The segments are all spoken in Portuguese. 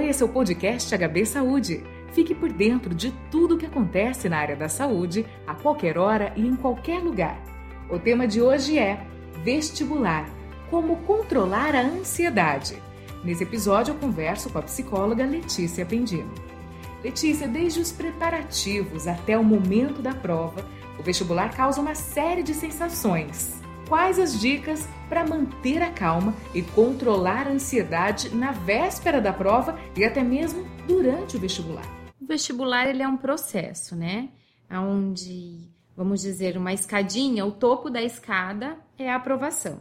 Esse é o podcast HB Saúde. Fique por dentro de tudo o que acontece na área da saúde, a qualquer hora e em qualquer lugar. O tema de hoje é vestibular como controlar a ansiedade. Nesse episódio eu converso com a psicóloga Letícia Pendino. Letícia, desde os preparativos até o momento da prova, o vestibular causa uma série de sensações. Quais as dicas para manter a calma e controlar a ansiedade na véspera da prova e até mesmo durante o vestibular? O vestibular ele é um processo, né? Onde, vamos dizer, uma escadinha, o topo da escada é a aprovação.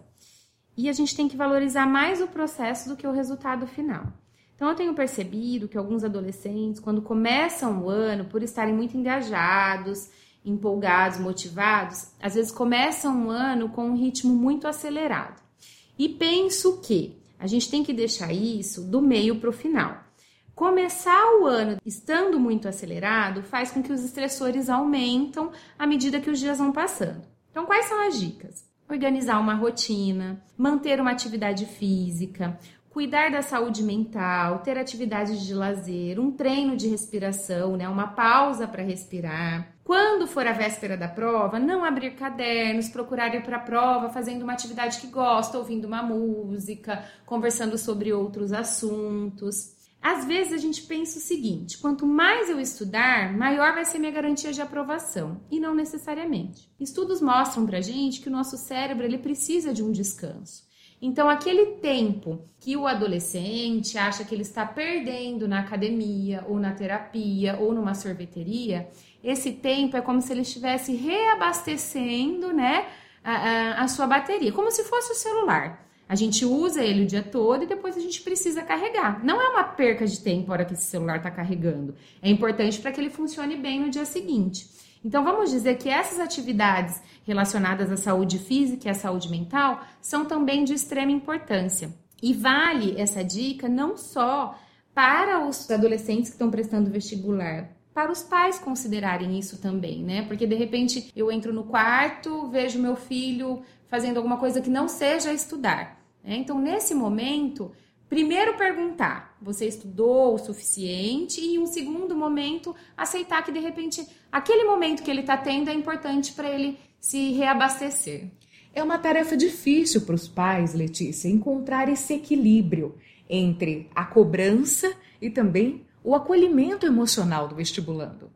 E a gente tem que valorizar mais o processo do que o resultado final. Então, eu tenho percebido que alguns adolescentes, quando começam o ano, por estarem muito engajados, empolgados, motivados, às vezes começam um ano com um ritmo muito acelerado. E penso que a gente tem que deixar isso do meio para o final. Começar o ano estando muito acelerado faz com que os estressores aumentam à medida que os dias vão passando. Então, quais são as dicas? Organizar uma rotina, manter uma atividade física, cuidar da saúde mental, ter atividades de lazer, um treino de respiração, né, uma pausa para respirar. Quando for a véspera da prova, não abrir cadernos, procurar ir para a prova fazendo uma atividade que gosta, ouvindo uma música, conversando sobre outros assuntos. Às vezes a gente pensa o seguinte: quanto mais eu estudar, maior vai ser minha garantia de aprovação, e não necessariamente. Estudos mostram pra gente que o nosso cérebro ele precisa de um descanso. Então, aquele tempo que o adolescente acha que ele está perdendo na academia, ou na terapia, ou numa sorveteria, esse tempo é como se ele estivesse reabastecendo né, a, a, a sua bateria, como se fosse o celular. A gente usa ele o dia todo e depois a gente precisa carregar. Não é uma perca de tempo a hora que esse celular está carregando. É importante para que ele funcione bem no dia seguinte. Então, vamos dizer que essas atividades relacionadas à saúde física e à saúde mental são também de extrema importância. E vale essa dica não só para os adolescentes que estão prestando vestibular, para os pais considerarem isso também, né? Porque de repente eu entro no quarto, vejo meu filho fazendo alguma coisa que não seja estudar. Né? Então, nesse momento, Primeiro perguntar, você estudou o suficiente? E um segundo momento, aceitar que de repente aquele momento que ele está tendo é importante para ele se reabastecer. É uma tarefa difícil para os pais, Letícia, encontrar esse equilíbrio entre a cobrança e também o acolhimento emocional do vestibulando.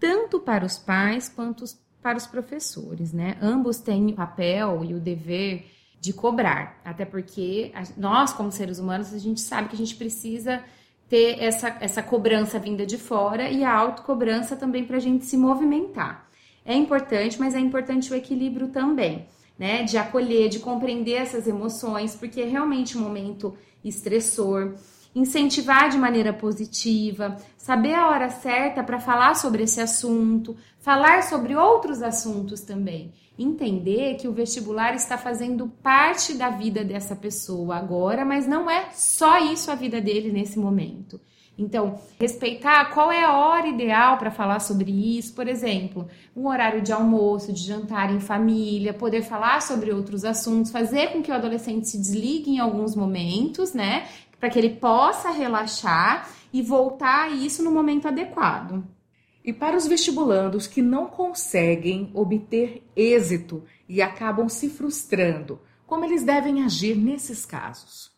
Tanto para os pais quanto para os professores, né? Ambos têm o papel e o dever de cobrar, até porque nós, como seres humanos, a gente sabe que a gente precisa ter essa, essa cobrança vinda de fora e a autocobrança também para a gente se movimentar. É importante, mas é importante o equilíbrio também, né? De acolher, de compreender essas emoções, porque é realmente um momento estressor incentivar de maneira positiva, saber a hora certa para falar sobre esse assunto, falar sobre outros assuntos também. Entender que o vestibular está fazendo parte da vida dessa pessoa agora, mas não é só isso a vida dele nesse momento. Então, respeitar qual é a hora ideal para falar sobre isso, por exemplo, um horário de almoço, de jantar em família, poder falar sobre outros assuntos, fazer com que o adolescente se desligue em alguns momentos, né? Para que ele possa relaxar e voltar a isso no momento adequado. E para os vestibulandos que não conseguem obter êxito e acabam se frustrando, como eles devem agir nesses casos?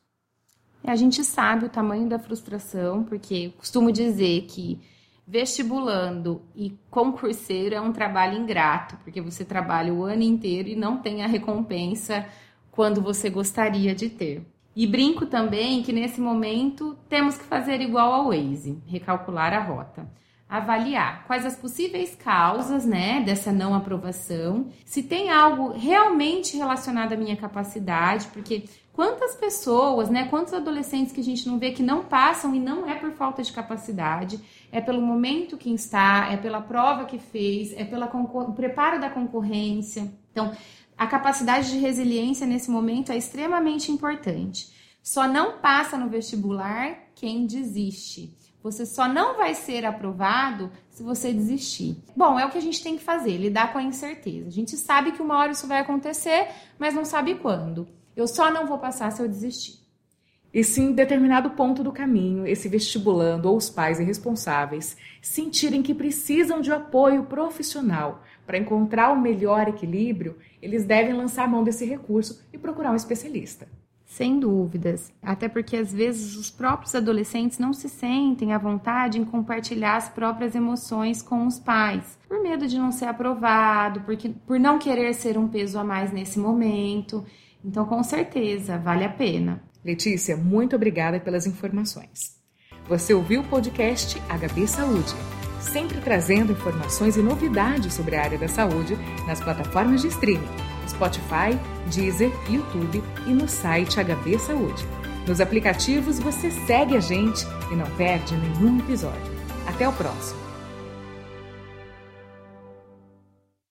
A gente sabe o tamanho da frustração, porque costumo dizer que vestibulando e concurseiro é um trabalho ingrato, porque você trabalha o ano inteiro e não tem a recompensa quando você gostaria de ter. E brinco também que nesse momento temos que fazer igual ao Waze, recalcular a rota. Avaliar quais as possíveis causas, né, dessa não aprovação, se tem algo realmente relacionado à minha capacidade, porque quantas pessoas, né, quantos adolescentes que a gente não vê que não passam e não é por falta de capacidade, é pelo momento que está, é pela prova que fez, é pelo preparo da concorrência. Então, a capacidade de resiliência nesse momento é extremamente importante. Só não passa no vestibular quem desiste. Você só não vai ser aprovado se você desistir. Bom, é o que a gente tem que fazer, lidar com a incerteza. A gente sabe que uma hora isso vai acontecer, mas não sabe quando. Eu só não vou passar se eu desistir. E se em determinado ponto do caminho esse vestibulando ou os pais irresponsáveis sentirem que precisam de apoio profissional para encontrar o melhor equilíbrio, eles devem lançar mão desse recurso e procurar um especialista. Sem dúvidas. Até porque às vezes os próprios adolescentes não se sentem à vontade em compartilhar as próprias emoções com os pais, por medo de não ser aprovado, porque, por não querer ser um peso a mais nesse momento. Então, com certeza, vale a pena. Letícia, muito obrigada pelas informações. Você ouviu o podcast HB Saúde, sempre trazendo informações e novidades sobre a área da saúde nas plataformas de streaming, Spotify, Deezer, YouTube e no site HB Saúde. Nos aplicativos você segue a gente e não perde nenhum episódio. Até o próximo!